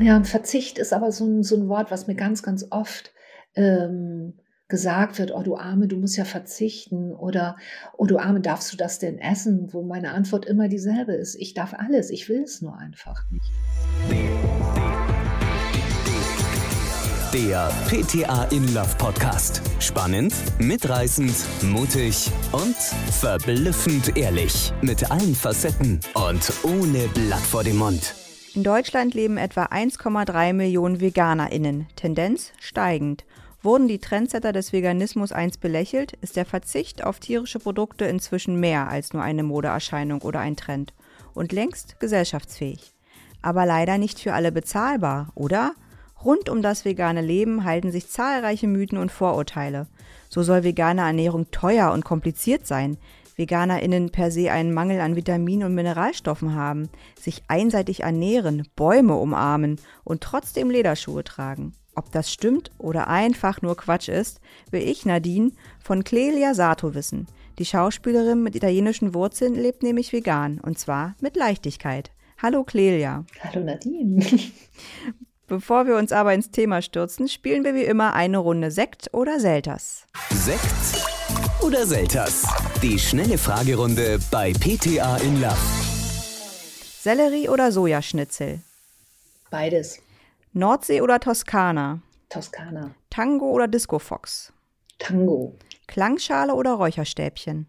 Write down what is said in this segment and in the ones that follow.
Ja, Verzicht ist aber so ein, so ein Wort, was mir ganz, ganz oft ähm, gesagt wird, oh du Arme, du musst ja verzichten oder oh du Arme, darfst du das denn essen? Wo meine Antwort immer dieselbe ist, ich darf alles, ich will es nur einfach nicht. Der PTA in Love Podcast. Spannend, mitreißend, mutig und verblüffend ehrlich. Mit allen Facetten und ohne Blatt vor dem Mund. In Deutschland leben etwa 1,3 Millionen VeganerInnen, Tendenz steigend. Wurden die Trendsetter des Veganismus einst belächelt, ist der Verzicht auf tierische Produkte inzwischen mehr als nur eine Modeerscheinung oder ein Trend und längst gesellschaftsfähig. Aber leider nicht für alle bezahlbar, oder? Rund um das vegane Leben halten sich zahlreiche Mythen und Vorurteile. So soll vegane Ernährung teuer und kompliziert sein, VeganerInnen per se einen Mangel an Vitaminen und Mineralstoffen haben, sich einseitig ernähren, Bäume umarmen und trotzdem Lederschuhe tragen. Ob das stimmt oder einfach nur Quatsch ist, will ich Nadine von Clelia Sato wissen. Die Schauspielerin mit italienischen Wurzeln lebt nämlich vegan und zwar mit Leichtigkeit. Hallo Clelia. Hallo Nadine. Bevor wir uns aber ins Thema stürzen, spielen wir wie immer eine Runde Sekt oder Selters. Sekt oder Selters? Die schnelle Fragerunde bei PTA in Love. Sellerie oder Sojaschnitzel? Beides. Nordsee oder Toskana? Toskana. Tango oder Disco Fox? Tango. Klangschale oder Räucherstäbchen?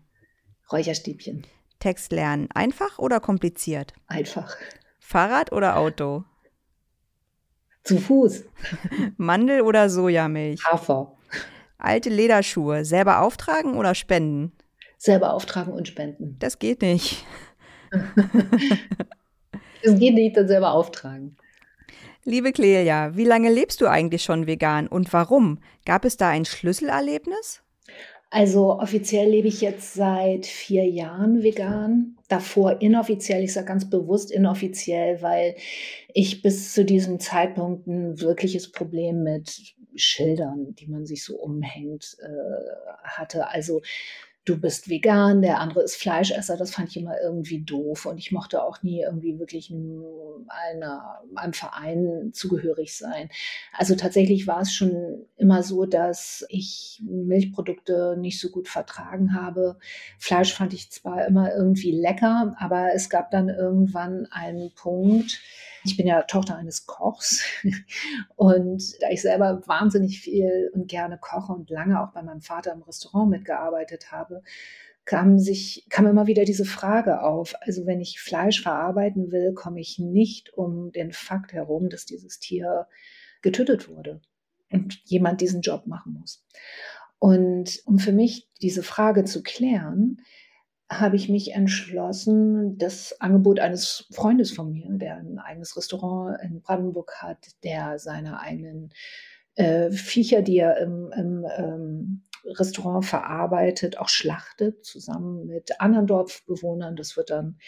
Räucherstäbchen. Text lernen einfach oder kompliziert? Einfach. Fahrrad oder Auto? Zu Fuß. Mandel oder Sojamilch? Hafer. Alte Lederschuhe, selber auftragen oder spenden? Selber auftragen und spenden. Das geht nicht. Es geht nicht, dann selber auftragen. Liebe Clelia, wie lange lebst du eigentlich schon vegan und warum? Gab es da ein Schlüsselerlebnis? Also offiziell lebe ich jetzt seit vier Jahren vegan. Davor inoffiziell, ich sage ganz bewusst inoffiziell, weil ich bis zu diesem Zeitpunkt ein wirkliches Problem mit Schildern, die man sich so umhängt, äh, hatte. Also du bist vegan, der andere ist Fleischesser. Das fand ich immer irgendwie doof. Und ich mochte auch nie irgendwie wirklich einer, einem Verein zugehörig sein. Also tatsächlich war es schon immer so, dass ich Milchprodukte nicht so gut vertragen habe. Fleisch fand ich zwar immer irgendwie lecker, aber es gab dann irgendwann einen Punkt, ich bin ja Tochter eines Kochs und da ich selber wahnsinnig viel und gerne koche und lange auch bei meinem Vater im Restaurant mitgearbeitet habe, kam sich, kam immer wieder diese Frage auf. Also wenn ich Fleisch verarbeiten will, komme ich nicht um den Fakt herum, dass dieses Tier getötet wurde und jemand diesen Job machen muss. Und um für mich diese Frage zu klären, habe ich mich entschlossen, das Angebot eines Freundes von mir, der ein eigenes Restaurant in Brandenburg hat, der seine eigenen äh, Viecher, die er im, im ähm, Restaurant verarbeitet, auch schlachtet, zusammen mit anderen Dorfbewohnern. Das wird dann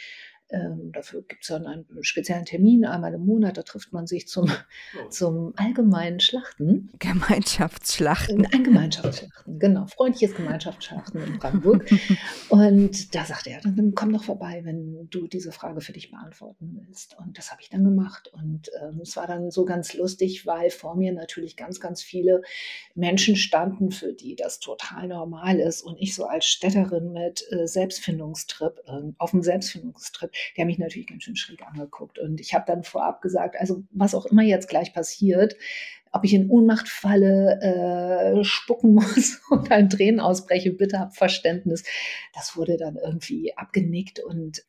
ähm, dafür gibt es dann einen speziellen Termin, einmal im Monat, da trifft man sich zum, oh. zum allgemeinen Schlachten. Gemeinschaftsschlachten. Ein Gemeinschaftsschlachten, genau. Freundliches Gemeinschaftsschlachten in Brandenburg. und da sagte er, dann, komm doch vorbei, wenn du diese Frage für dich beantworten willst. Und das habe ich dann gemacht. Und ähm, es war dann so ganz lustig, weil vor mir natürlich ganz, ganz viele Menschen standen, für die das total normal ist. Und ich so als Städterin mit äh, Selbstfindungstrip, äh, auf dem Selbstfindungstrip, die haben mich natürlich ganz schön schräg angeguckt. Und ich habe dann vorab gesagt, also was auch immer jetzt gleich passiert, ob ich in Ohnmacht falle, äh, spucken muss und ein Tränen ausbreche, bitte hab Verständnis. Das wurde dann irgendwie abgenickt und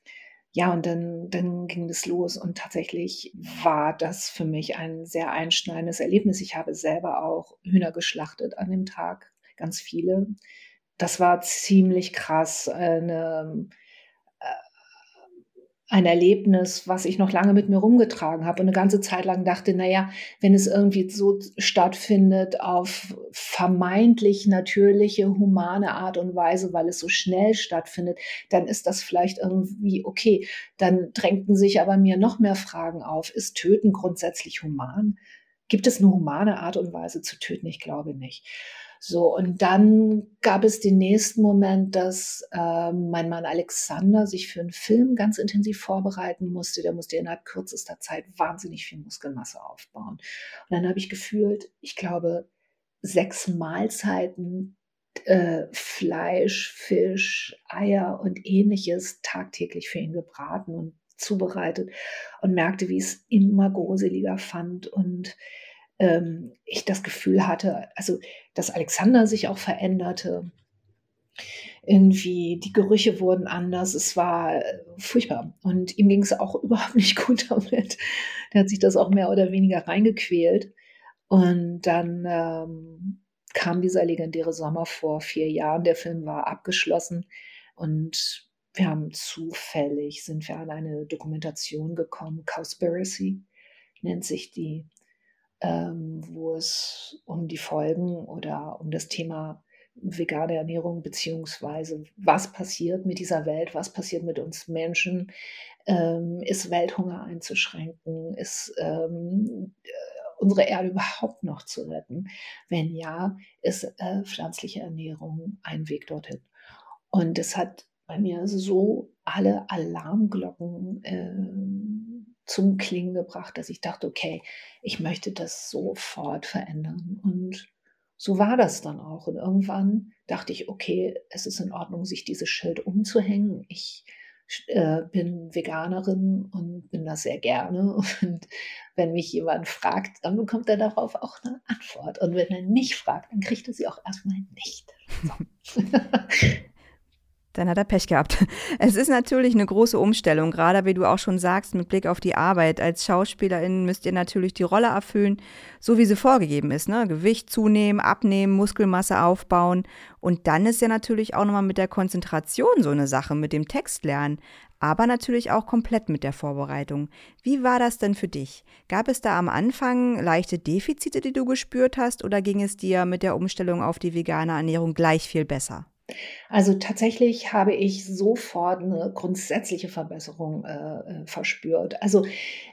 ja, und dann, dann ging es los und tatsächlich war das für mich ein sehr einschneidendes Erlebnis. Ich habe selber auch Hühner geschlachtet an dem Tag, ganz viele. Das war ziemlich krass. Eine, ein Erlebnis, was ich noch lange mit mir rumgetragen habe und eine ganze Zeit lang dachte, naja, wenn es irgendwie so stattfindet auf vermeintlich natürliche, humane Art und Weise, weil es so schnell stattfindet, dann ist das vielleicht irgendwie okay. Dann drängten sich aber mir noch mehr Fragen auf. Ist Töten grundsätzlich human? Gibt es eine humane Art und Weise zu töten? Ich glaube nicht. So, und dann gab es den nächsten Moment, dass äh, mein Mann Alexander sich für einen Film ganz intensiv vorbereiten musste. Der musste innerhalb kürzester Zeit wahnsinnig viel Muskelmasse aufbauen. Und dann habe ich gefühlt, ich glaube, sechs Mahlzeiten äh, Fleisch, Fisch, Eier und ähnliches tagtäglich für ihn gebraten und zubereitet und merkte, wie es immer gruseliger fand und ähm, ich das Gefühl hatte, also dass Alexander sich auch veränderte. Irgendwie die Gerüche wurden anders. Es war äh, furchtbar. Und ihm ging es auch überhaupt nicht gut damit. Der hat sich das auch mehr oder weniger reingequält. Und dann ähm, kam dieser legendäre Sommer vor vier Jahren. Der Film war abgeschlossen und wir haben zufällig, sind wir an eine Dokumentation gekommen, Cowspiracy nennt sich die, ähm, wo es um die Folgen oder um das Thema vegane Ernährung beziehungsweise was passiert mit dieser Welt, was passiert mit uns Menschen, ähm, ist Welthunger einzuschränken, ist ähm, äh, unsere Erde überhaupt noch zu retten? Wenn ja, ist äh, pflanzliche Ernährung ein Weg dorthin. Und es hat bei mir so alle Alarmglocken äh, zum Klingen gebracht, dass ich dachte, okay, ich möchte das sofort verändern. Und so war das dann auch. Und irgendwann dachte ich, okay, es ist in Ordnung, sich dieses Schild umzuhängen. Ich äh, bin Veganerin und bin das sehr gerne. Und wenn mich jemand fragt, dann bekommt er darauf auch eine Antwort. Und wenn er nicht fragt, dann kriegt er sie auch erstmal nicht. So. Dann hat er Pech gehabt. Es ist natürlich eine große Umstellung, gerade wie du auch schon sagst, mit Blick auf die Arbeit. Als Schauspielerin müsst ihr natürlich die Rolle erfüllen, so wie sie vorgegeben ist. Ne? Gewicht zunehmen, abnehmen, Muskelmasse aufbauen. Und dann ist ja natürlich auch nochmal mit der Konzentration so eine Sache, mit dem Text lernen. Aber natürlich auch komplett mit der Vorbereitung. Wie war das denn für dich? Gab es da am Anfang leichte Defizite, die du gespürt hast, oder ging es dir mit der Umstellung auf die vegane Ernährung gleich viel besser? Also tatsächlich habe ich sofort eine grundsätzliche Verbesserung äh, äh, verspürt. Also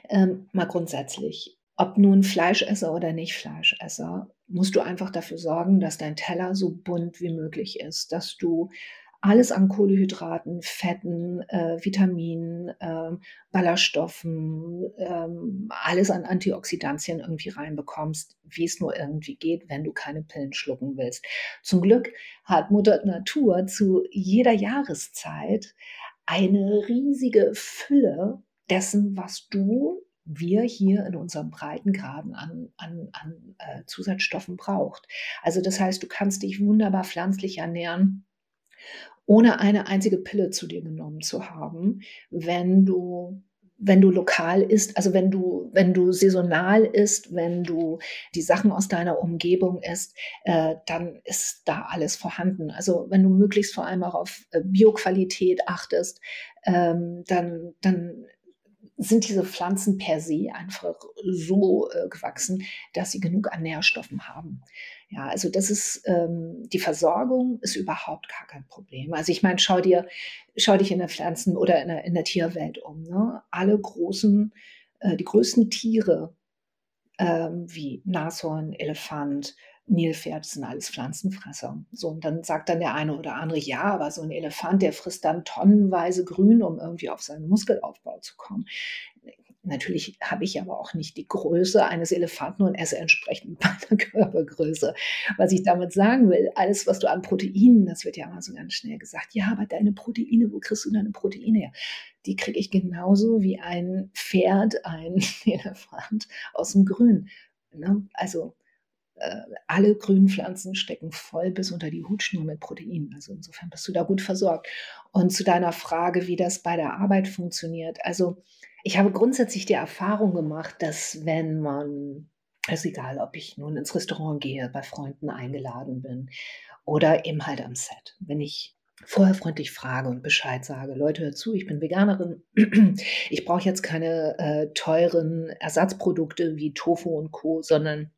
ähm, mal grundsätzlich, ob nun Fleischesser oder nicht Fleischesser, musst du einfach dafür sorgen, dass dein Teller so bunt wie möglich ist, dass du alles an Kohlenhydraten, Fetten, äh, Vitaminen, äh, Ballaststoffen, äh, alles an Antioxidantien irgendwie reinbekommst, wie es nur irgendwie geht, wenn du keine Pillen schlucken willst. Zum Glück hat Mutter Natur zu jeder Jahreszeit eine riesige Fülle dessen, was du wir hier in unserem Breitengraden an, an, an äh, Zusatzstoffen braucht. Also das heißt, du kannst dich wunderbar pflanzlich ernähren ohne eine einzige Pille zu dir genommen zu haben, wenn du wenn du lokal isst, also wenn du, wenn du saisonal isst, wenn du die Sachen aus deiner Umgebung isst, äh, dann ist da alles vorhanden. Also wenn du möglichst vor allem auch auf äh, Bioqualität achtest, ähm, dann, dann sind diese Pflanzen per se einfach so äh, gewachsen, dass sie genug an Nährstoffen haben. Ja, also das ist ähm, die Versorgung ist überhaupt gar kein Problem. Also ich meine, schau dir, schau dich in der Pflanzen- oder in der, in der Tierwelt um. Ne? Alle großen, äh, die größten Tiere ähm, wie Nashorn, Elefant, Nilpferd sind alles Pflanzenfresser. So, und dann sagt dann der eine oder andere, ja, aber so ein Elefant, der frisst dann tonnenweise Grün, um irgendwie auf seinen Muskelaufbau zu kommen. Natürlich habe ich aber auch nicht die Größe eines Elefanten und esse entsprechend meiner Körpergröße. Was ich damit sagen will, alles, was du an Proteinen, das wird ja immer so ganz schnell gesagt, ja, aber deine Proteine, wo kriegst du deine Proteine her? Die kriege ich genauso wie ein Pferd, ein Elefant aus dem Grün. Ne? Also alle grünen Pflanzen stecken voll bis unter die Hutschnur mit Proteinen. Also insofern bist du da gut versorgt. Und zu deiner Frage, wie das bei der Arbeit funktioniert. Also ich habe grundsätzlich die Erfahrung gemacht, dass wenn man, es ist egal, ob ich nun ins Restaurant gehe, bei Freunden eingeladen bin oder eben halt am Set, wenn ich vorher freundlich frage und Bescheid sage, Leute, hört zu, ich bin Veganerin, ich brauche jetzt keine äh, teuren Ersatzprodukte wie Tofu und Co, sondern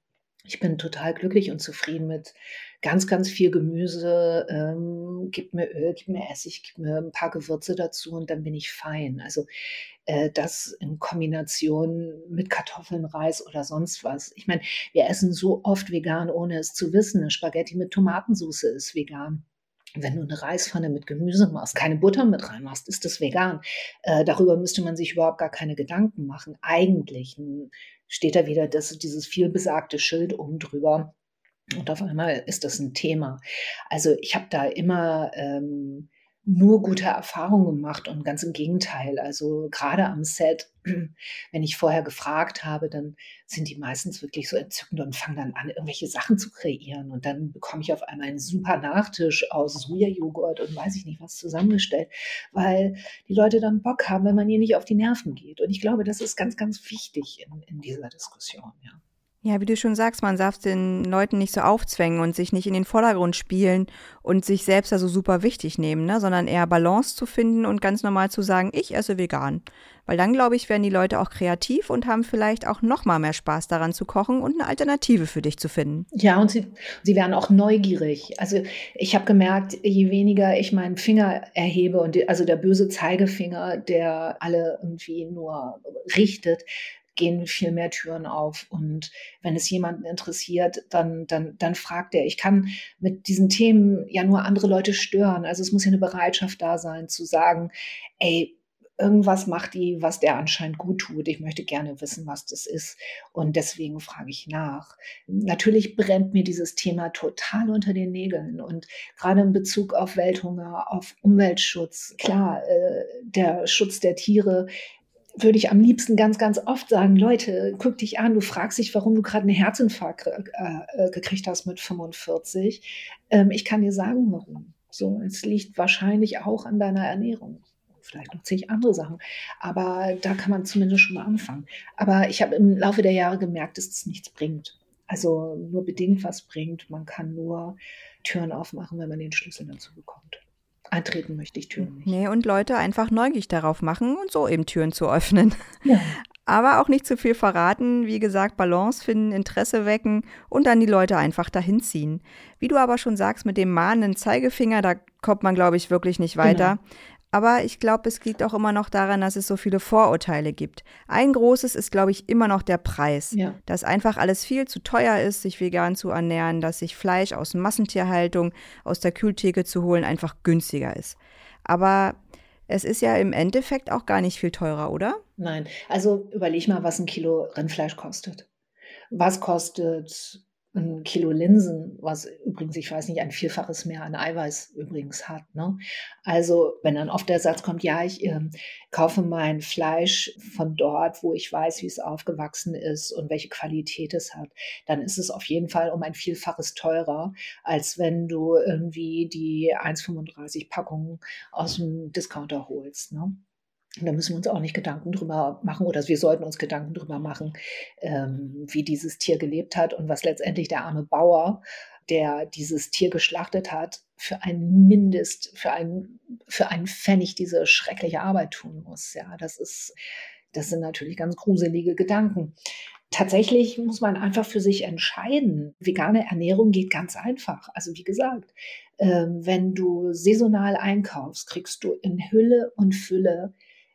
ich bin total glücklich und zufrieden mit ganz, ganz viel Gemüse. Ähm, gib mir Öl, gib mir Essig, gib mir ein paar Gewürze dazu und dann bin ich fein. Also äh, das in Kombination mit Kartoffeln, Reis oder sonst was. Ich meine, wir essen so oft vegan, ohne es zu wissen. Eine Spaghetti mit Tomatensauce ist vegan. Wenn du eine Reispfanne mit Gemüse machst, keine Butter mit reinmachst, ist das vegan. Äh, darüber müsste man sich überhaupt gar keine Gedanken machen. Eigentlich steht da wieder das, dieses vielbesagte Schild oben drüber. Und auf einmal ist das ein Thema. Also ich habe da immer ähm, nur gute Erfahrungen gemacht und ganz im Gegenteil. Also gerade am Set, wenn ich vorher gefragt habe, dann sind die meistens wirklich so entzückend und fangen dann an, irgendwelche Sachen zu kreieren. Und dann bekomme ich auf einmal einen super Nachtisch aus Sojajoghurt und weiß ich nicht was zusammengestellt, weil die Leute dann Bock haben, wenn man ihnen nicht auf die Nerven geht. Und ich glaube, das ist ganz, ganz wichtig in, in dieser Diskussion, ja. Ja, wie du schon sagst, man darf den Leuten nicht so aufzwängen und sich nicht in den Vordergrund spielen und sich selbst also super wichtig nehmen, ne? sondern eher Balance zu finden und ganz normal zu sagen, ich esse vegan. Weil dann, glaube ich, werden die Leute auch kreativ und haben vielleicht auch noch mal mehr Spaß daran zu kochen und eine Alternative für dich zu finden. Ja, und sie, sie werden auch neugierig. Also ich habe gemerkt, je weniger ich meinen Finger erhebe und die, also der böse Zeigefinger, der alle irgendwie nur richtet, gehen viel mehr Türen auf. Und wenn es jemanden interessiert, dann, dann, dann fragt er. Ich kann mit diesen Themen ja nur andere Leute stören. Also es muss ja eine Bereitschaft da sein, zu sagen, ey, irgendwas macht die, was der anscheinend gut tut. Ich möchte gerne wissen, was das ist. Und deswegen frage ich nach. Natürlich brennt mir dieses Thema total unter den Nägeln. Und gerade in Bezug auf Welthunger, auf Umweltschutz, klar, äh, der Schutz der Tiere würde ich am liebsten ganz, ganz oft sagen, Leute, guck dich an, du fragst dich, warum du gerade einen Herzinfarkt äh, gekriegt hast mit 45. Ähm, ich kann dir sagen, warum. So, es liegt wahrscheinlich auch an deiner Ernährung. Vielleicht noch zig andere Sachen. Aber da kann man zumindest schon mal anfangen. Aber ich habe im Laufe der Jahre gemerkt, dass es nichts bringt. Also nur bedingt was bringt. Man kann nur Türen aufmachen, wenn man den Schlüssel dazu bekommt eintreten möchte ich Türen nicht. Nee, und Leute einfach neugierig darauf machen und so eben Türen zu öffnen. Ja. Aber auch nicht zu viel verraten, wie gesagt, Balance finden, Interesse wecken und dann die Leute einfach dahin ziehen. Wie du aber schon sagst, mit dem mahnenden Zeigefinger, da kommt man, glaube ich, wirklich nicht weiter. Genau. Aber ich glaube, es liegt auch immer noch daran, dass es so viele Vorurteile gibt. Ein großes ist, glaube ich, immer noch der Preis. Ja. Dass einfach alles viel zu teuer ist, sich vegan zu ernähren, dass sich Fleisch aus Massentierhaltung, aus der Kühltheke zu holen, einfach günstiger ist. Aber es ist ja im Endeffekt auch gar nicht viel teurer, oder? Nein. Also überleg mal, was ein Kilo Rindfleisch kostet. Was kostet ein Kilo Linsen, was übrigens, ich weiß nicht, ein Vielfaches mehr an Eiweiß übrigens hat. Ne? Also wenn dann oft der Satz kommt, ja, ich äh, kaufe mein Fleisch von dort, wo ich weiß, wie es aufgewachsen ist und welche Qualität es hat, dann ist es auf jeden Fall um ein Vielfaches teurer, als wenn du irgendwie die 1,35 Packungen aus dem Discounter holst. Ne? Und da müssen wir uns auch nicht Gedanken drüber machen oder wir sollten uns Gedanken drüber machen, ähm, wie dieses Tier gelebt hat und was letztendlich der arme Bauer, der dieses Tier geschlachtet hat, für einen Mindest, für einen, für einen Pfennig diese schreckliche Arbeit tun muss. Ja, das ist, das sind natürlich ganz gruselige Gedanken. Tatsächlich muss man einfach für sich entscheiden. Vegane Ernährung geht ganz einfach. Also wie gesagt, ähm, wenn du saisonal einkaufst, kriegst du in Hülle und Fülle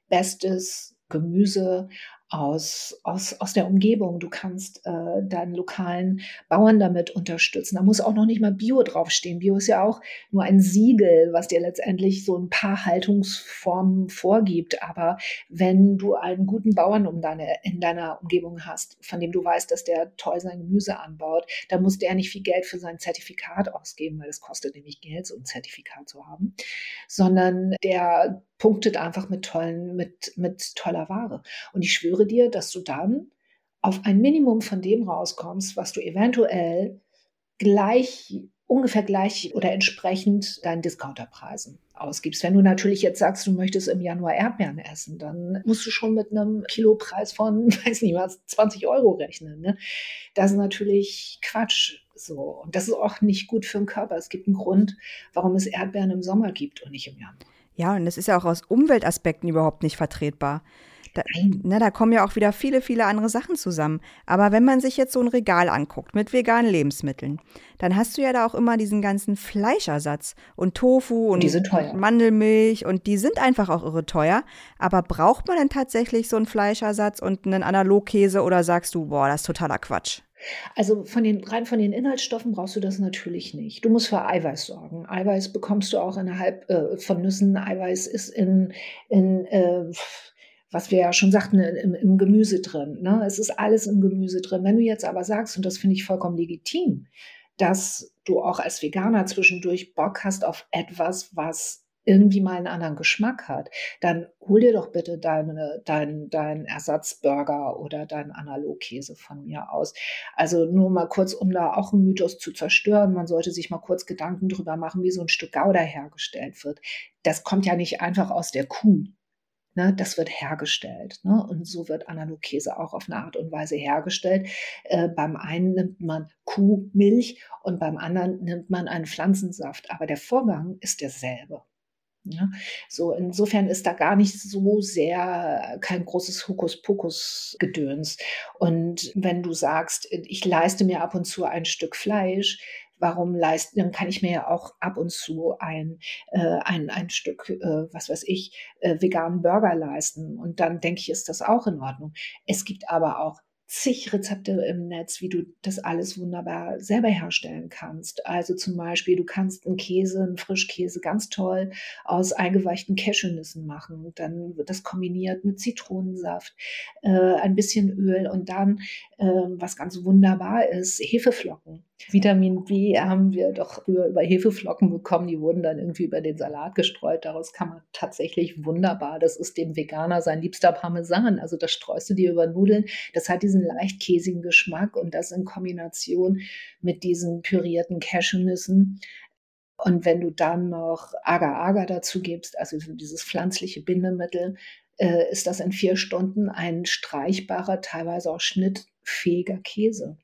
bestes Gemüse aus, aus, aus der Umgebung. Du kannst äh, deinen lokalen Bauern damit unterstützen. Da muss auch noch nicht mal Bio draufstehen. Bio ist ja auch nur ein Siegel, was dir letztendlich so ein paar Haltungsformen vorgibt. Aber wenn du einen guten Bauern um deine, in deiner Umgebung hast, von dem du weißt, dass der toll sein Gemüse anbaut, dann muss der nicht viel Geld für sein Zertifikat ausgeben, weil es kostet nämlich Geld, so ein Zertifikat zu haben, sondern der punktet einfach mit tollen, mit, mit toller Ware. Und ich schwöre dir, dass du dann auf ein Minimum von dem rauskommst, was du eventuell gleich, ungefähr gleich oder entsprechend deinen Discounterpreisen ausgibst. Wenn du natürlich jetzt sagst, du möchtest im Januar Erdbeeren essen, dann musst du schon mit einem Kilopreis von, weiß nicht was, 20 Euro rechnen. Ne? Das ist natürlich Quatsch. So. Und das ist auch nicht gut für den Körper. Es gibt einen Grund, warum es Erdbeeren im Sommer gibt und nicht im Januar. Ja, und es ist ja auch aus Umweltaspekten überhaupt nicht vertretbar. Da, na, da kommen ja auch wieder viele, viele andere Sachen zusammen. Aber wenn man sich jetzt so ein Regal anguckt mit veganen Lebensmitteln, dann hast du ja da auch immer diesen ganzen Fleischersatz und Tofu und Mandelmilch und die sind einfach auch irre teuer. Aber braucht man denn tatsächlich so einen Fleischersatz und einen Analogkäse oder sagst du, boah, das ist totaler Quatsch? Also von den, rein von den Inhaltsstoffen brauchst du das natürlich nicht. Du musst für Eiweiß sorgen. Eiweiß bekommst du auch innerhalb äh, von Nüssen. Eiweiß ist in, in äh, was wir ja schon sagten, im, im Gemüse drin. Ne? Es ist alles im Gemüse drin. Wenn du jetzt aber sagst, und das finde ich vollkommen legitim, dass du auch als Veganer zwischendurch Bock hast auf etwas, was irgendwie mal einen anderen Geschmack hat, dann hol dir doch bitte deine, dein, dein Ersatzburger oder deinen Analogkäse von mir aus. Also nur mal kurz, um da auch einen Mythos zu zerstören, man sollte sich mal kurz Gedanken drüber machen, wie so ein Stück Gouda hergestellt wird. Das kommt ja nicht einfach aus der Kuh. Ne, das wird hergestellt. Ne? Und so wird Analogkäse auch auf eine Art und Weise hergestellt. Äh, beim einen nimmt man Kuhmilch und beim anderen nimmt man einen Pflanzensaft. Aber der Vorgang ist derselbe. Ja, so insofern ist da gar nicht so sehr kein großes Hokuspokus-Gedöns. Und wenn du sagst, ich leiste mir ab und zu ein Stück Fleisch, warum leisten, dann kann ich mir ja auch ab und zu ein, äh, ein, ein Stück, äh, was weiß ich, äh, veganen Burger leisten. Und dann denke ich, ist das auch in Ordnung. Es gibt aber auch zig Rezepte im Netz, wie du das alles wunderbar selber herstellen kannst. Also zum Beispiel, du kannst einen Käse, einen Frischkäse ganz toll aus eingeweichten Cashewnüssen machen. Dann wird das kombiniert mit Zitronensaft, äh, ein bisschen Öl und dann, äh, was ganz wunderbar ist, Hefeflocken. Vitamin B haben wir doch früher über Hefeflocken bekommen. Die wurden dann irgendwie über den Salat gestreut. Daraus kann man tatsächlich wunderbar. Das ist dem Veganer sein liebster Parmesan. Also das streust du dir über Nudeln. Das hat diesen leicht käsigen Geschmack und das in Kombination mit diesen pürierten Cashewnüssen. Und wenn du dann noch Agar-Agar dazu gibst, also dieses pflanzliche Bindemittel, äh, ist das in vier Stunden ein streichbarer, teilweise auch schnittfähiger Käse.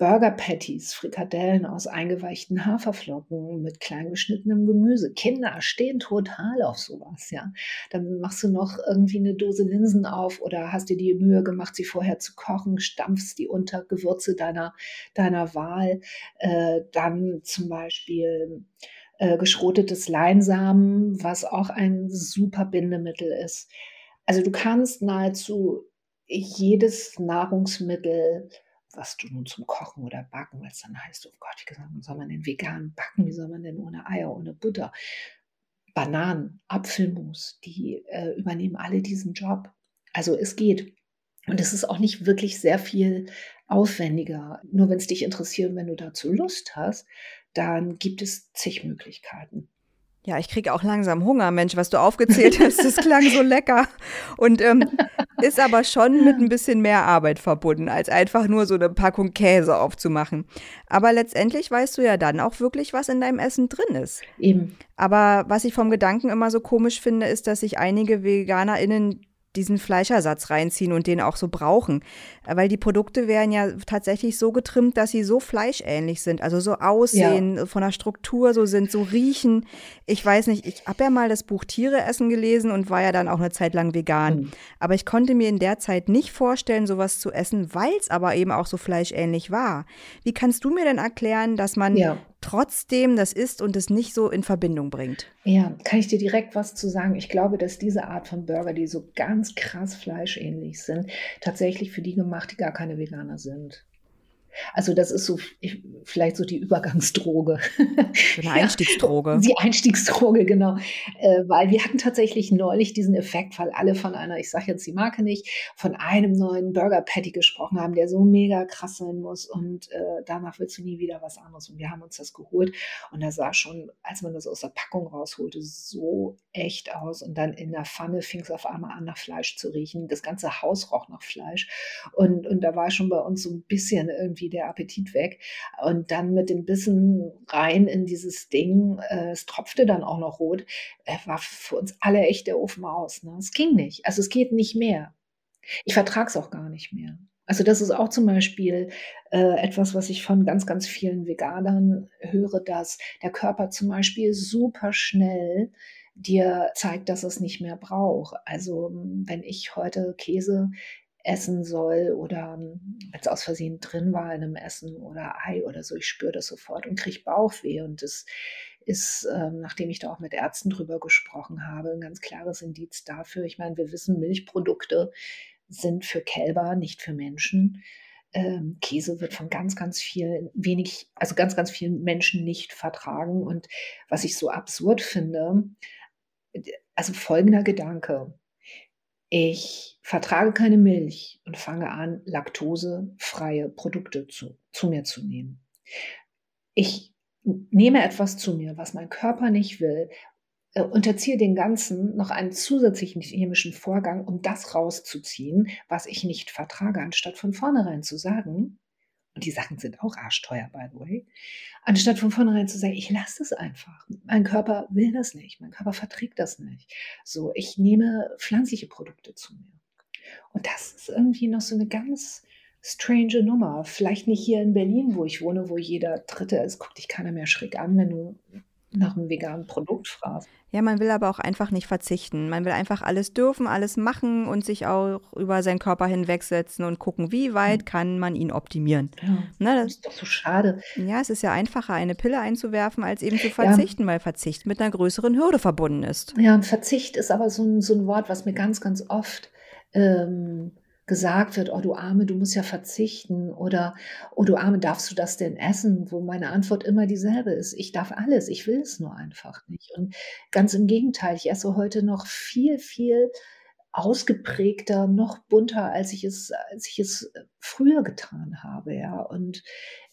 Burger Patties, Frikadellen aus eingeweichten Haferflocken mit klein geschnittenem Gemüse. Kinder stehen total auf sowas, ja. Dann machst du noch irgendwie eine Dose Linsen auf oder hast dir die Mühe gemacht, sie vorher zu kochen, stampfst die unter Gewürze deiner, deiner Wahl. Äh, dann zum Beispiel äh, geschrotetes Leinsamen, was auch ein super Bindemittel ist. Also du kannst nahezu jedes Nahrungsmittel was du nun zum Kochen oder Backen, weil es dann heißt, oh Gott, wie soll man denn vegan backen? Wie soll man denn ohne Eier, ohne Butter? Bananen, Apfelmus, die äh, übernehmen alle diesen Job. Also es geht. Und es ist auch nicht wirklich sehr viel aufwendiger. Nur wenn es dich interessiert, wenn du dazu Lust hast, dann gibt es zig Möglichkeiten. Ja, ich kriege auch langsam Hunger, Mensch, was du aufgezählt hast, das klang so lecker. Und ähm, ist aber schon mit ein bisschen mehr Arbeit verbunden, als einfach nur so eine Packung Käse aufzumachen. Aber letztendlich weißt du ja dann auch wirklich, was in deinem Essen drin ist. Eben. Aber was ich vom Gedanken immer so komisch finde, ist, dass sich einige VeganerInnen diesen Fleischersatz reinziehen und den auch so brauchen. Weil die Produkte werden ja tatsächlich so getrimmt, dass sie so fleischähnlich sind, also so aussehen, ja. von der Struktur so sind, so riechen. Ich weiß nicht, ich habe ja mal das Buch Tiere essen gelesen und war ja dann auch eine Zeit lang vegan. Mhm. Aber ich konnte mir in der Zeit nicht vorstellen, sowas zu essen, weil es aber eben auch so fleischähnlich war. Wie kannst du mir denn erklären, dass man ja trotzdem das isst und es nicht so in Verbindung bringt. Ja, kann ich dir direkt was zu sagen? Ich glaube, dass diese Art von Burger, die so ganz krass fleischähnlich sind, tatsächlich für die gemacht, die gar keine Veganer sind. Also das ist so vielleicht so die Übergangsdroge. So eine Einstiegsdroge. Die Einstiegsdroge, genau. Äh, weil wir hatten tatsächlich neulich diesen Effekt, weil alle von einer, ich sage jetzt die Marke nicht, von einem neuen Burger Patty gesprochen haben, der so mega krass sein muss und äh, danach willst du nie wieder was anderes. Und wir haben uns das geholt und da sah schon, als man das aus der Packung rausholte, so echt aus. Und dann in der Pfanne fing es auf einmal an, nach Fleisch zu riechen. Das ganze Haus roch nach Fleisch. Und, und da war schon bei uns so ein bisschen irgendwie der Appetit weg. Und dann mit dem Bissen rein in dieses Ding, äh, es tropfte dann auch noch rot, äh, war für uns alle echt der Ofen aus. Ne? Es ging nicht. Also es geht nicht mehr. Ich vertrage es auch gar nicht mehr. Also das ist auch zum Beispiel äh, etwas, was ich von ganz, ganz vielen Veganern höre, dass der Körper zum Beispiel super schnell dir zeigt, dass es nicht mehr braucht. Also wenn ich heute Käse essen soll oder wenn es aus Versehen drin war in einem Essen oder Ei oder so, ich spüre das sofort und kriege Bauchweh. Und das ist, ähm, nachdem ich da auch mit Ärzten drüber gesprochen habe, ein ganz klares Indiz dafür. Ich meine, wir wissen, Milchprodukte sind für Kälber, nicht für Menschen. Ähm, Käse wird von ganz, ganz vielen, wenig, also ganz, ganz vielen Menschen nicht vertragen. Und was ich so absurd finde, also folgender Gedanke. Ich vertrage keine Milch und fange an, laktosefreie Produkte zu, zu mir zu nehmen. Ich nehme etwas zu mir, was mein Körper nicht will, äh, unterziehe den Ganzen noch einen zusätzlichen chemischen Vorgang, um das rauszuziehen, was ich nicht vertrage, anstatt von vornherein zu sagen, und die Sachen sind auch arschteuer, by the way, anstatt von vornherein zu sagen, ich lasse es einfach. Mein Körper will das nicht, mein Körper verträgt das nicht. So, ich nehme pflanzliche Produkte zu mir. Und das ist irgendwie noch so eine ganz strange Nummer. Vielleicht nicht hier in Berlin, wo ich wohne, wo jeder Dritte ist, guckt dich keiner mehr schräg an, wenn du nach einem veganen Produkt fragst. Ja, man will aber auch einfach nicht verzichten. Man will einfach alles dürfen, alles machen und sich auch über seinen Körper hinwegsetzen und gucken, wie weit kann man ihn optimieren. Ja, ne, das, ist doch so schade. Ja, es ist ja einfacher, eine Pille einzuwerfen, als eben zu verzichten, ja. weil Verzicht mit einer größeren Hürde verbunden ist. Ja, und Verzicht ist aber so ein, so ein Wort, was mir ganz, ganz oft ähm, gesagt wird, oh du Arme, du musst ja verzichten oder oh du Arme, darfst du das denn essen? Wo meine Antwort immer dieselbe ist, ich darf alles, ich will es nur einfach nicht. Und ganz im Gegenteil, ich esse heute noch viel, viel ausgeprägter, noch bunter, als ich es, als ich es früher getan habe, ja. Und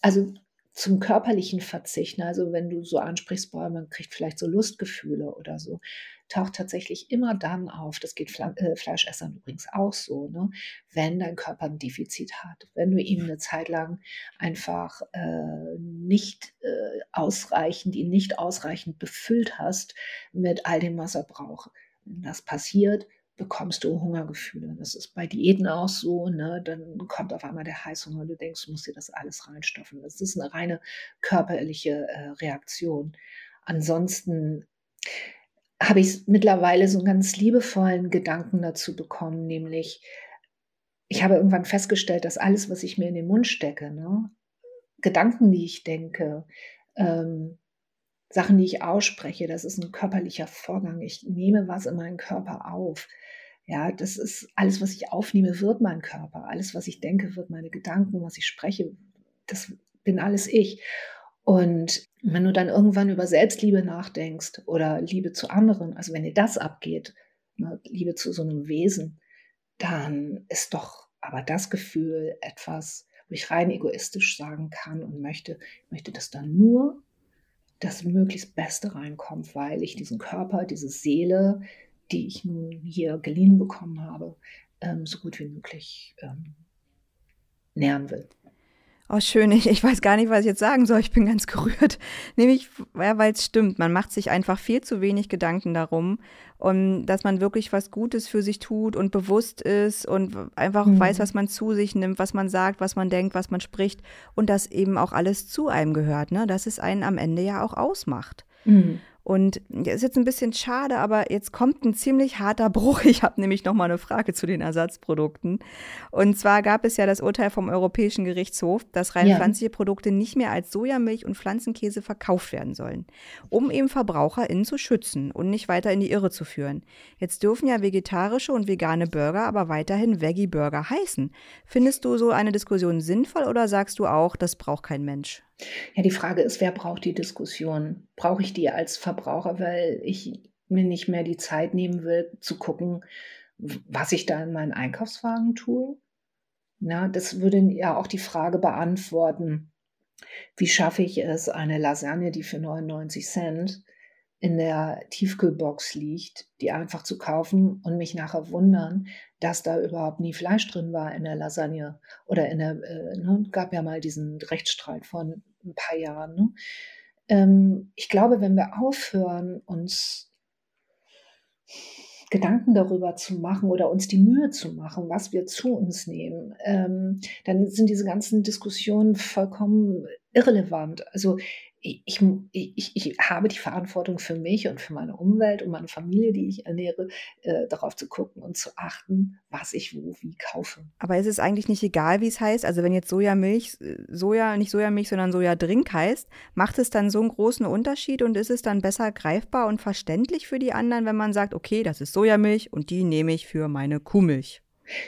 also zum körperlichen Verzichten, also wenn du so ansprichst, boah, man kriegt vielleicht so Lustgefühle oder so, taucht tatsächlich immer dann auf, das geht Fle äh, Fleischessern übrigens auch so, ne, wenn dein Körper ein Defizit hat, wenn du ihn eine Zeit lang einfach äh, nicht äh, ausreichend, ihn nicht ausreichend befüllt hast mit all dem, was er braucht. Wenn das passiert, bekommst du Hungergefühle. Das ist bei Diäten auch so. Ne? Dann kommt auf einmal der Heißhunger. Du denkst, du musst dir das alles reinstoffen. Das ist eine reine körperliche äh, Reaktion. Ansonsten habe ich mittlerweile so einen ganz liebevollen Gedanken dazu bekommen, nämlich ich habe irgendwann festgestellt, dass alles, was ich mir in den Mund stecke, ne, Gedanken, die ich denke, ähm, Sachen, die ich ausspreche, das ist ein körperlicher Vorgang. Ich nehme was in meinen Körper auf. Ja, das ist alles, was ich aufnehme, wird mein Körper. Alles, was ich denke, wird meine Gedanken, was ich spreche, das bin alles ich. Und wenn du dann irgendwann über Selbstliebe nachdenkst oder Liebe zu anderen, also wenn dir das abgeht, ne, Liebe zu so einem Wesen, dann ist doch aber das Gefühl etwas, wo ich rein egoistisch sagen kann und möchte, ich möchte, dass da nur das möglichst Beste reinkommt, weil ich diesen Körper, diese Seele, die ich nun hier geliehen bekommen habe, ähm, so gut wie möglich ähm, nähern will. Oh, schön. Ich, ich weiß gar nicht, was ich jetzt sagen soll. Ich bin ganz gerührt. Nämlich, ja, weil es stimmt. Man macht sich einfach viel zu wenig Gedanken darum, um, dass man wirklich was Gutes für sich tut und bewusst ist und einfach mhm. weiß, was man zu sich nimmt, was man sagt, was man denkt, was man spricht und dass eben auch alles zu einem gehört, ne? Dass es einen am Ende ja auch ausmacht. Mhm. Und ist jetzt ein bisschen schade, aber jetzt kommt ein ziemlich harter Bruch. Ich habe nämlich noch mal eine Frage zu den Ersatzprodukten. Und zwar gab es ja das Urteil vom Europäischen Gerichtshof, dass rein ja. pflanzliche Produkte nicht mehr als Sojamilch und Pflanzenkäse verkauft werden sollen, um eben VerbraucherInnen zu schützen und nicht weiter in die Irre zu führen. Jetzt dürfen ja vegetarische und vegane Burger aber weiterhin Veggie-Burger heißen. Findest du so eine Diskussion sinnvoll oder sagst du auch, das braucht kein Mensch? Ja, die Frage ist, wer braucht die Diskussion? Brauche ich die als Verbraucher, weil ich mir nicht mehr die Zeit nehmen will, zu gucken, was ich da in meinen Einkaufswagen tue? Na, das würde ja auch die Frage beantworten, wie schaffe ich es, eine Lasagne, die für 99 Cent in der Tiefkühlbox liegt, die einfach zu kaufen und mich nachher wundern, dass da überhaupt nie Fleisch drin war in der Lasagne oder in der, äh, ne, gab ja mal diesen Rechtsstreit von ein paar Jahren. Ne? Ähm, ich glaube, wenn wir aufhören, uns Gedanken darüber zu machen oder uns die Mühe zu machen, was wir zu uns nehmen, ähm, dann sind diese ganzen Diskussionen vollkommen irrelevant. Also ich, ich, ich, habe die Verantwortung für mich und für meine Umwelt und meine Familie, die ich ernähre, äh, darauf zu gucken und zu achten, was ich wo wie kaufe. Aber ist es eigentlich nicht egal, wie es heißt? Also wenn jetzt Sojamilch, äh, Soja, nicht Sojamilch, sondern Sojadrink heißt, macht es dann so einen großen Unterschied und ist es dann besser greifbar und verständlich für die anderen, wenn man sagt, okay, das ist Sojamilch und die nehme ich für meine Kuhmilch?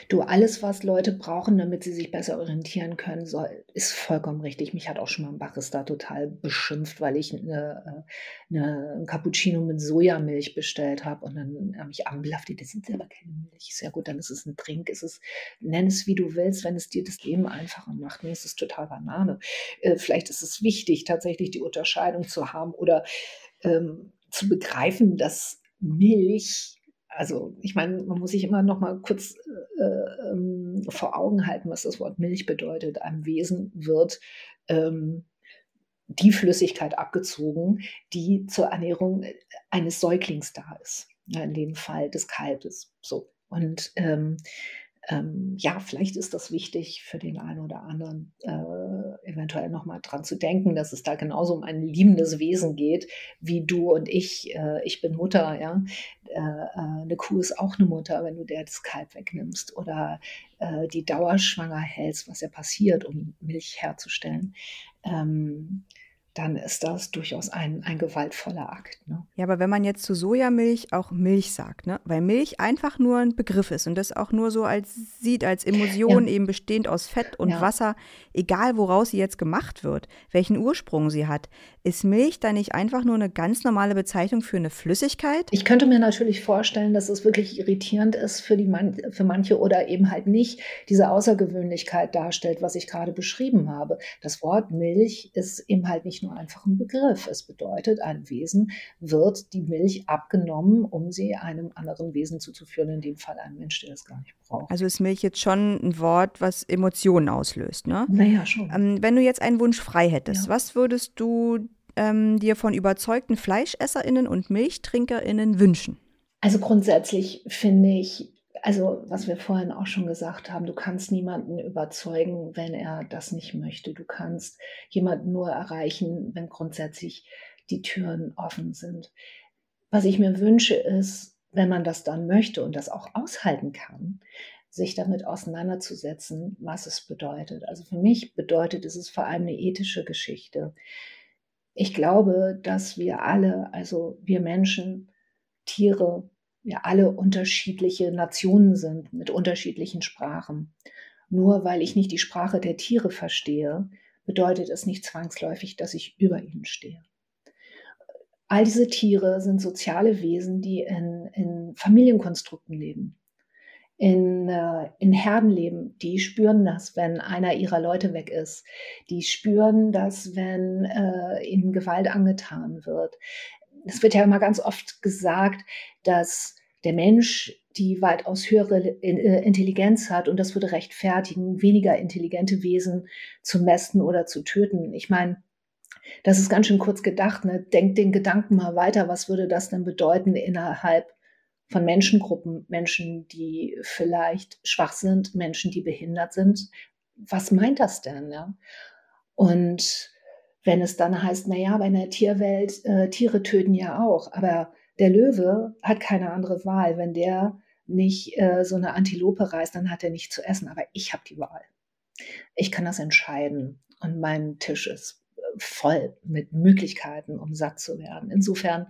Du, alles, was Leute brauchen, damit sie sich besser orientieren können, soll, ist vollkommen richtig. Mich hat auch schon mal ein Barista total beschimpft, weil ich eine, eine, ein Cappuccino mit Sojamilch bestellt habe und dann er mich anblaffte, das ist aber keine Milch. Sehr gut, dann ist es ein Trink, ist es, nenn es wie du willst, wenn es dir das Leben einfacher macht. Mir ist es total Banane. Äh, vielleicht ist es wichtig, tatsächlich die Unterscheidung zu haben oder ähm, zu begreifen, dass Milch also ich meine, man muss sich immer noch mal kurz äh, ähm, vor Augen halten, was das Wort Milch bedeutet. Einem Wesen wird ähm, die Flüssigkeit abgezogen, die zur Ernährung eines Säuglings da ist. in dem Fall des Kalbes. So. Und ähm, ähm, ja, vielleicht ist das wichtig für den einen oder anderen, äh, eventuell nochmal dran zu denken, dass es da genauso um ein liebendes Wesen geht, wie du und ich. Äh, ich bin Mutter, ja. Äh, äh eine Kuh ist auch eine Mutter, wenn du der das Kalb wegnimmst oder äh, die dauerschwanger hältst, was ja passiert, um Milch herzustellen. Ähm, dann ist das durchaus ein, ein gewaltvoller Akt. Ne? Ja, aber wenn man jetzt zu Sojamilch auch Milch sagt, ne? weil Milch einfach nur ein Begriff ist und das auch nur so als sieht, als Emulsion ja. eben bestehend aus Fett und ja. Wasser, egal woraus sie jetzt gemacht wird, welchen Ursprung sie hat, ist Milch dann nicht einfach nur eine ganz normale Bezeichnung für eine Flüssigkeit? Ich könnte mir natürlich vorstellen, dass es wirklich irritierend ist für, die man für manche oder eben halt nicht diese Außergewöhnlichkeit darstellt, was ich gerade beschrieben habe. Das Wort Milch ist eben halt nicht nur einfach ein Begriff. Es bedeutet, einem Wesen wird die Milch abgenommen, um sie einem anderen Wesen zuzuführen, in dem Fall einem Mensch, der das gar nicht braucht. Also ist Milch jetzt schon ein Wort, was Emotionen auslöst, ne? Naja, schon. Ähm, wenn du jetzt einen Wunsch frei hättest, ja. was würdest du ähm, dir von überzeugten FleischesserInnen und MilchtrinkerInnen wünschen? Also grundsätzlich finde ich, also was wir vorhin auch schon gesagt haben, du kannst niemanden überzeugen, wenn er das nicht möchte. Du kannst jemanden nur erreichen, wenn grundsätzlich die Türen offen sind. Was ich mir wünsche, ist, wenn man das dann möchte und das auch aushalten kann, sich damit auseinanderzusetzen, was es bedeutet. Also für mich bedeutet es vor allem eine ethische Geschichte. Ich glaube, dass wir alle, also wir Menschen, Tiere, wir alle unterschiedliche Nationen sind mit unterschiedlichen Sprachen. Nur weil ich nicht die Sprache der Tiere verstehe, bedeutet es nicht zwangsläufig, dass ich über ihnen stehe. All diese Tiere sind soziale Wesen, die in, in Familienkonstrukten leben, in, äh, in Herden leben. Die spüren das, wenn einer ihrer Leute weg ist. Die spüren das, wenn äh, ihnen Gewalt angetan wird. Es wird ja immer ganz oft gesagt, dass der Mensch die weitaus höhere äh, Intelligenz hat und das würde rechtfertigen, weniger intelligente Wesen zu messen oder zu töten. Ich meine, das ist ganz schön kurz gedacht. Ne? Denkt den Gedanken mal weiter. Was würde das denn bedeuten innerhalb von Menschengruppen? Menschen, die vielleicht schwach sind, Menschen, die behindert sind. Was meint das denn? Ja? Und wenn es dann heißt, na ja, bei einer Tierwelt, äh, Tiere töten ja auch, aber der Löwe hat keine andere Wahl. Wenn der nicht äh, so eine Antilope reißt, dann hat er nicht zu essen. Aber ich habe die Wahl. Ich kann das entscheiden. Und mein Tisch ist voll mit Möglichkeiten, um satt zu werden. Insofern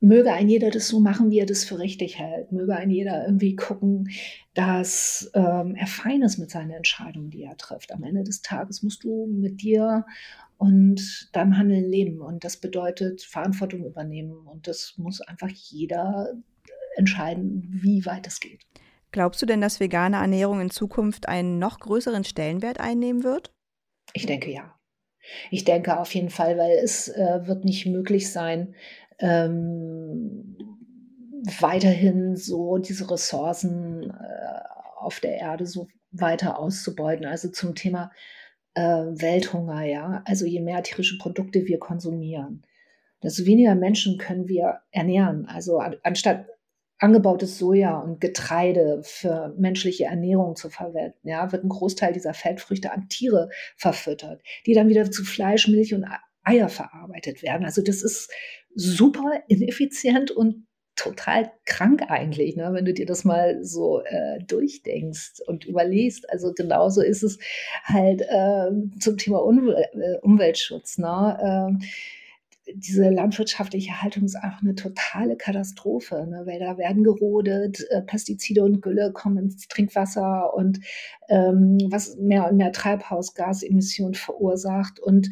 möge ein jeder das so machen, wie er das für richtig hält. Möge ein jeder irgendwie gucken, dass ähm, er fein ist mit seinen Entscheidungen, die er trifft. Am Ende des Tages musst du mit dir und deinem Handeln leben. Und das bedeutet Verantwortung übernehmen. Und das muss einfach jeder entscheiden, wie weit es geht. Glaubst du denn, dass vegane Ernährung in Zukunft einen noch größeren Stellenwert einnehmen wird? Ich denke ja. Ich denke auf jeden Fall, weil es äh, wird nicht möglich sein, ähm, weiterhin so diese Ressourcen äh, auf der Erde so weiter auszubeuten. Also zum Thema äh, Welthunger, ja. Also je mehr tierische Produkte wir konsumieren, desto weniger Menschen können wir ernähren. Also an, anstatt angebautes Soja und Getreide für menschliche Ernährung zu verwenden, ja, wird ein Großteil dieser Feldfrüchte an Tiere verfüttert, die dann wieder zu Fleisch, Milch und Eier verarbeitet werden. Also das ist super ineffizient und total krank eigentlich, ne? wenn du dir das mal so äh, durchdenkst und überlegst. Also genauso ist es halt äh, zum Thema Umwel äh, Umweltschutz. Ne? Äh, diese landwirtschaftliche Haltung ist einfach eine totale Katastrophe. Ne? Wälder werden gerodet, äh, Pestizide und Gülle kommen ins Trinkwasser und ähm, was mehr und mehr Treibhausgasemissionen verursacht. Und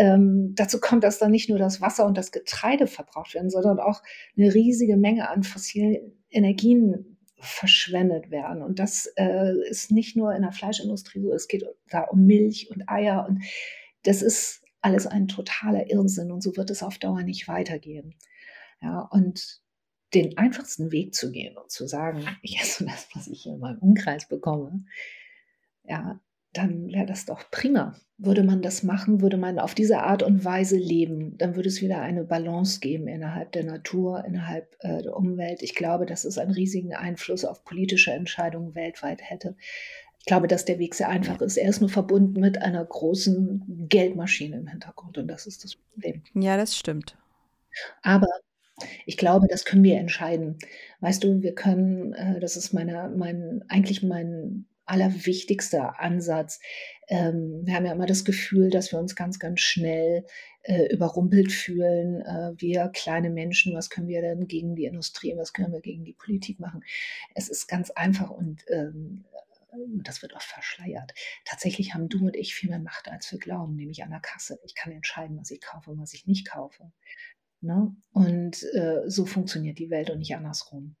ähm, dazu kommt, dass dann nicht nur das Wasser und das Getreide verbraucht werden, sondern auch eine riesige Menge an fossilen Energien verschwendet werden. Und das äh, ist nicht nur in der Fleischindustrie so, es geht da um Milch und Eier und das ist alles ein totaler Irrsinn und so wird es auf Dauer nicht weitergehen. Ja, und den einfachsten Weg zu gehen und zu sagen, ich esse das, was ich hier in meinem Umkreis bekomme, ja, dann wäre das doch prima. Würde man das machen, würde man auf diese Art und Weise leben, dann würde es wieder eine Balance geben innerhalb der Natur, innerhalb äh, der Umwelt. Ich glaube, dass es einen riesigen Einfluss auf politische Entscheidungen weltweit hätte. Ich glaube, dass der Weg sehr einfach ist. Er ist nur verbunden mit einer großen Geldmaschine im Hintergrund und das ist das Problem. Ja, das stimmt. Aber ich glaube, das können wir entscheiden. Weißt du, wir können, äh, das ist meine, mein, eigentlich mein allerwichtigster Ansatz. Ähm, wir haben ja immer das Gefühl, dass wir uns ganz, ganz schnell äh, überrumpelt fühlen. Äh, wir kleine Menschen, was können wir denn gegen die Industrie, was können wir gegen die Politik machen? Es ist ganz einfach und ähm, das wird oft verschleiert. Tatsächlich haben du und ich viel mehr Macht, als wir glauben, nämlich an der Kasse. Ich kann entscheiden, was ich kaufe und was ich nicht kaufe. Ne? Und äh, so funktioniert die Welt und nicht andersrum.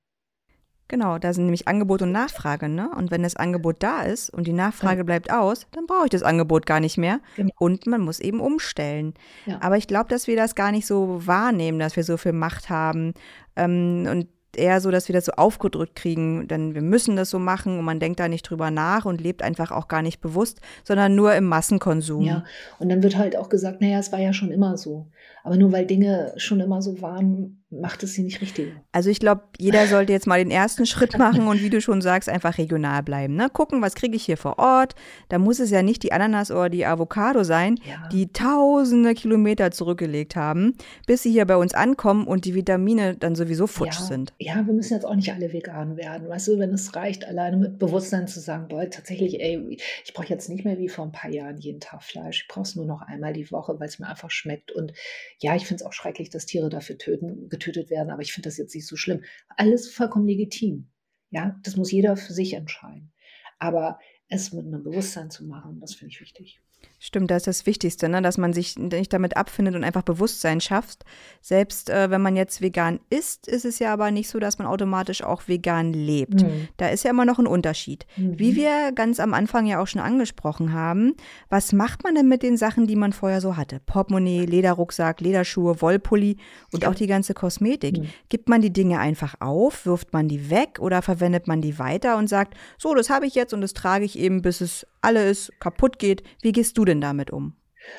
Genau, da sind nämlich Angebot und Nachfrage, ne? Und wenn das Angebot da ist und die Nachfrage bleibt aus, dann brauche ich das Angebot gar nicht mehr. Genau. Und man muss eben umstellen. Ja. Aber ich glaube, dass wir das gar nicht so wahrnehmen, dass wir so viel Macht haben. Ähm, und eher so, dass wir das so aufgedrückt kriegen, denn wir müssen das so machen und man denkt da nicht drüber nach und lebt einfach auch gar nicht bewusst, sondern nur im Massenkonsum. Ja, und dann wird halt auch gesagt, naja, es war ja schon immer so. Aber nur weil Dinge schon immer so waren, macht es sie nicht richtig. Also ich glaube, jeder sollte jetzt mal den ersten Schritt machen und wie du schon sagst, einfach regional bleiben. Ne? Gucken, was kriege ich hier vor Ort. Da muss es ja nicht die Ananas oder die Avocado sein, ja. die tausende Kilometer zurückgelegt haben, bis sie hier bei uns ankommen und die Vitamine dann sowieso futsch ja. sind. Ja, wir müssen jetzt auch nicht alle vegan werden. Weißt du, wenn es reicht, alleine mit Bewusstsein zu sagen, boah, tatsächlich, ey, ich brauche jetzt nicht mehr wie vor ein paar Jahren jeden Tag Fleisch. Ich brauche es nur noch einmal die Woche, weil es mir einfach schmeckt. Und ja, ich finde es auch schrecklich, dass Tiere dafür töten, getötet werden, aber ich finde das jetzt nicht so schlimm. Alles vollkommen legitim. Ja, das muss jeder für sich entscheiden. Aber es mit einem Bewusstsein zu machen, das finde ich wichtig. Stimmt, das ist das Wichtigste, ne? dass man sich nicht damit abfindet und einfach Bewusstsein schafft. Selbst äh, wenn man jetzt vegan isst, ist es ja aber nicht so, dass man automatisch auch vegan lebt. Mhm. Da ist ja immer noch ein Unterschied. Mhm. Wie wir ganz am Anfang ja auch schon angesprochen haben, was macht man denn mit den Sachen, die man vorher so hatte? Portemonnaie, Lederrucksack, Lederschuhe, Wollpulli und ja. auch die ganze Kosmetik. Mhm. Gibt man die Dinge einfach auf, wirft man die weg oder verwendet man die weiter und sagt, so, das habe ich jetzt und das trage ich eben, bis es alles kaputt geht. Wie gehst du denn damit um?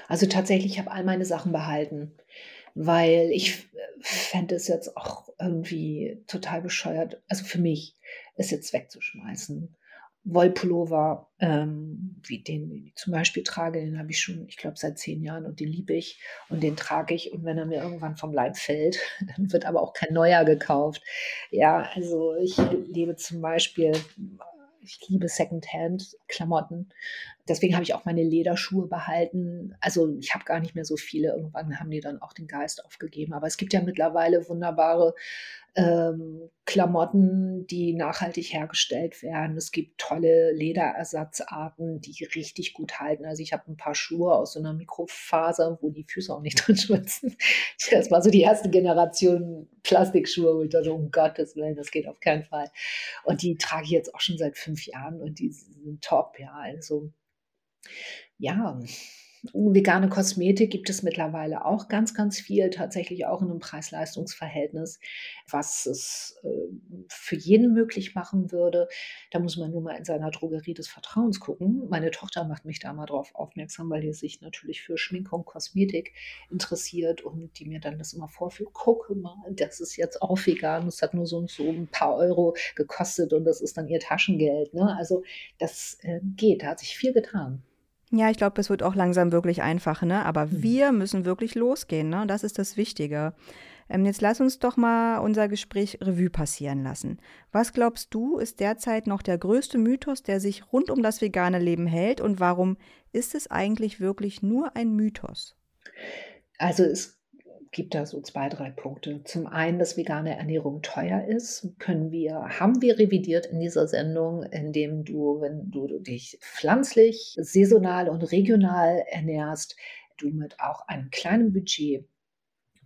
Also tatsächlich, ich habe all meine Sachen behalten, weil ich fände es jetzt auch irgendwie total bescheuert, also für mich, es jetzt wegzuschmeißen. Wollpullover, ähm, wie den, den ich zum Beispiel trage, den habe ich schon, ich glaube, seit zehn Jahren und den liebe ich und den trage ich. Und wenn er mir irgendwann vom Leib fällt, dann wird aber auch kein neuer gekauft. Ja, also ich lebe zum Beispiel ich liebe Secondhand-Klamotten. Deswegen habe ich auch meine Lederschuhe behalten. Also ich habe gar nicht mehr so viele. Irgendwann haben die dann auch den Geist aufgegeben. Aber es gibt ja mittlerweile wunderbare ähm, Klamotten, die nachhaltig hergestellt werden. Es gibt tolle Lederersatzarten, die richtig gut halten. Also ich habe ein paar Schuhe aus so einer Mikrofaser, wo die Füße auch nicht drin schwitzen. Das war so die erste Generation Plastikschuhe, wo ich dachte, um Gottes Willen, das geht auf keinen Fall. Und die trage ich jetzt auch schon seit fünf Jahren und die sind top, ja. Also ja, Vegane Kosmetik gibt es mittlerweile auch ganz, ganz viel, tatsächlich auch in einem Preis-Leistungs-Verhältnis, was es äh, für jeden möglich machen würde. Da muss man nur mal in seiner Drogerie des Vertrauens gucken. Meine Tochter macht mich da mal drauf aufmerksam, weil die sich natürlich für Schminkung, Kosmetik interessiert und die mir dann das immer vorführt. Gucke mal, das ist jetzt auch vegan, das hat nur so und so ein paar Euro gekostet und das ist dann ihr Taschengeld. Ne? Also das äh, geht, da hat sich viel getan. Ja, ich glaube, es wird auch langsam wirklich einfach, ne? Aber Mhm. wir müssen wirklich losgehen, ne? Das ist das Wichtige. Ähm, jetzt lass uns doch mal unser Gespräch Revue passieren lassen. Was glaubst du, ist derzeit noch der größte Mythos, der sich rund um das vegane Leben hält? Und warum ist es eigentlich wirklich nur ein Mythos? Also es gibt da so zwei, drei Punkte. Zum einen, dass vegane Ernährung teuer ist, können wir, haben wir revidiert in dieser Sendung, indem du, wenn du dich pflanzlich, saisonal und regional ernährst, du mit auch einem kleinen Budget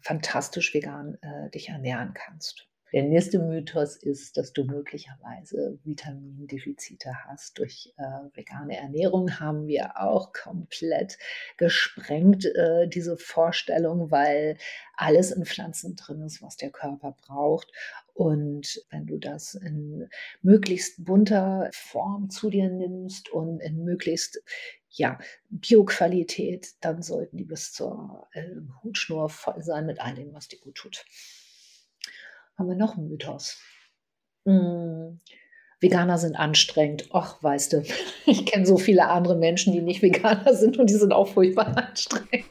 fantastisch vegan äh, dich ernähren kannst. Der nächste Mythos ist, dass du möglicherweise Vitamindefizite hast. Durch äh, vegane Ernährung haben wir auch komplett gesprengt äh, diese Vorstellung, weil alles in Pflanzen drin ist, was der Körper braucht. Und wenn du das in möglichst bunter Form zu dir nimmst und in möglichst ja, Bioqualität, dann sollten die bis zur äh, Hutschnur voll sein mit all dem, was dir gut tut haben wir noch einen Mythos? Hm, Veganer sind anstrengend. Ach, weißt du, ich kenne so viele andere Menschen, die nicht Veganer sind und die sind auch furchtbar anstrengend.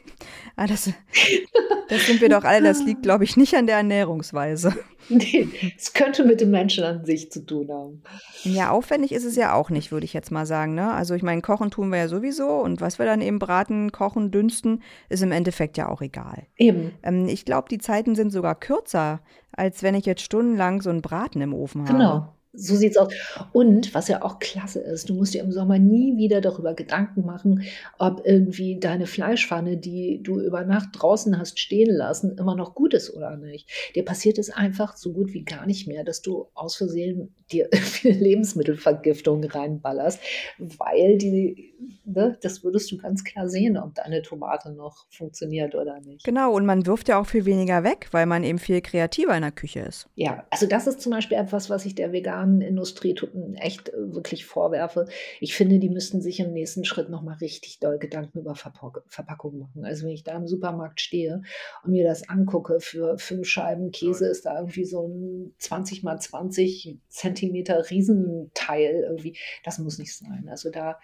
Ah, das, das sind wir doch alle. Das liegt, glaube ich, nicht an der Ernährungsweise. Nee, es könnte mit dem Menschen an sich zu tun haben. Ja, aufwendig ist es ja auch nicht, würde ich jetzt mal sagen. Ne? Also ich meine, kochen tun wir ja sowieso und was wir dann eben braten, kochen, dünsten, ist im Endeffekt ja auch egal. Eben. Ähm, ich glaube, die Zeiten sind sogar kürzer, als wenn ich jetzt stundenlang so einen Braten im Ofen habe. Genau. So sieht's aus. Und was ja auch klasse ist, du musst dir im Sommer nie wieder darüber Gedanken machen, ob irgendwie deine Fleischpfanne, die du über Nacht draußen hast stehen lassen, immer noch gut ist oder nicht. Dir passiert es einfach so gut wie gar nicht mehr, dass du aus Versehen dir Lebensmittelvergiftung reinballerst, weil die, ne, das würdest du ganz klar sehen, ob deine Tomate noch funktioniert oder nicht. Genau, und man wirft ja auch viel weniger weg, weil man eben viel kreativer in der Küche ist. Ja, also das ist zum Beispiel etwas, was ich der veganen Industrie echt äh, wirklich vorwerfe. Ich finde, die müssten sich im nächsten Schritt nochmal richtig doll Gedanken über Verpack Verpackung machen. Also wenn ich da im Supermarkt stehe und mir das angucke, für fünf Scheiben Käse ist da irgendwie so ein 20 mal 20 Zentimeter Riesenteil irgendwie. Das muss nicht sein. Also da,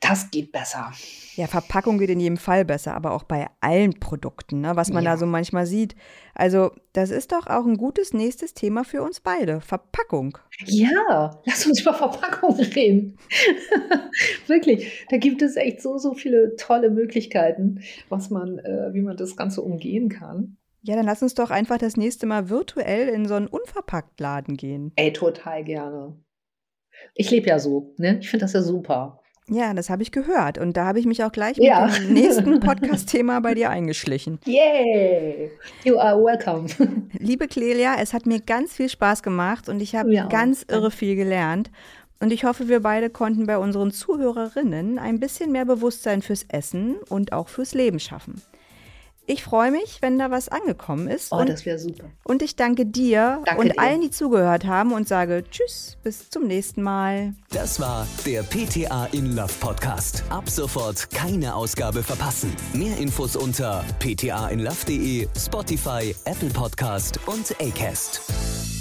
das geht besser. Ja, Verpackung geht in jedem Fall besser, aber auch bei allen Produkten, ne, was man Ja. da so manchmal sieht. Also, das ist doch auch ein gutes nächstes Thema für uns beide. Verpackung. Ja, lass uns über Verpackung reden. Wirklich, da gibt es echt so, so viele tolle Möglichkeiten, was man, äh, wie man das Ganze umgehen kann. Ja, dann lass uns doch einfach das nächste Mal virtuell in so einen Unverpacktladen gehen. Ey, total gerne. Ich lebe ja so, ne? Ich finde das ja super. Ja, das habe ich gehört. Und da habe ich mich auch gleich mit Ja. dem nächsten Podcast-Thema bei dir eingeschlichen. Yay! You are welcome. Liebe Clelia, es hat mir ganz viel Spaß gemacht und ich habe auch. ganz irre viel gelernt. Und ich hoffe, wir beide konnten bei unseren Zuhörerinnen ein bisschen mehr Bewusstsein fürs Essen und auch fürs Leben schaffen. Ich freue mich, wenn da was angekommen ist. Oh, und, das wäre super. und ich danke dir Danke und dir. allen, die zugehört haben und sage Tschüss, bis zum nächsten Mal. Das war der PTA in Love Podcast. Ab sofort keine Ausgabe verpassen. Mehr Infos unter ptainlove.de, Spotify, Apple Podcast und Acast.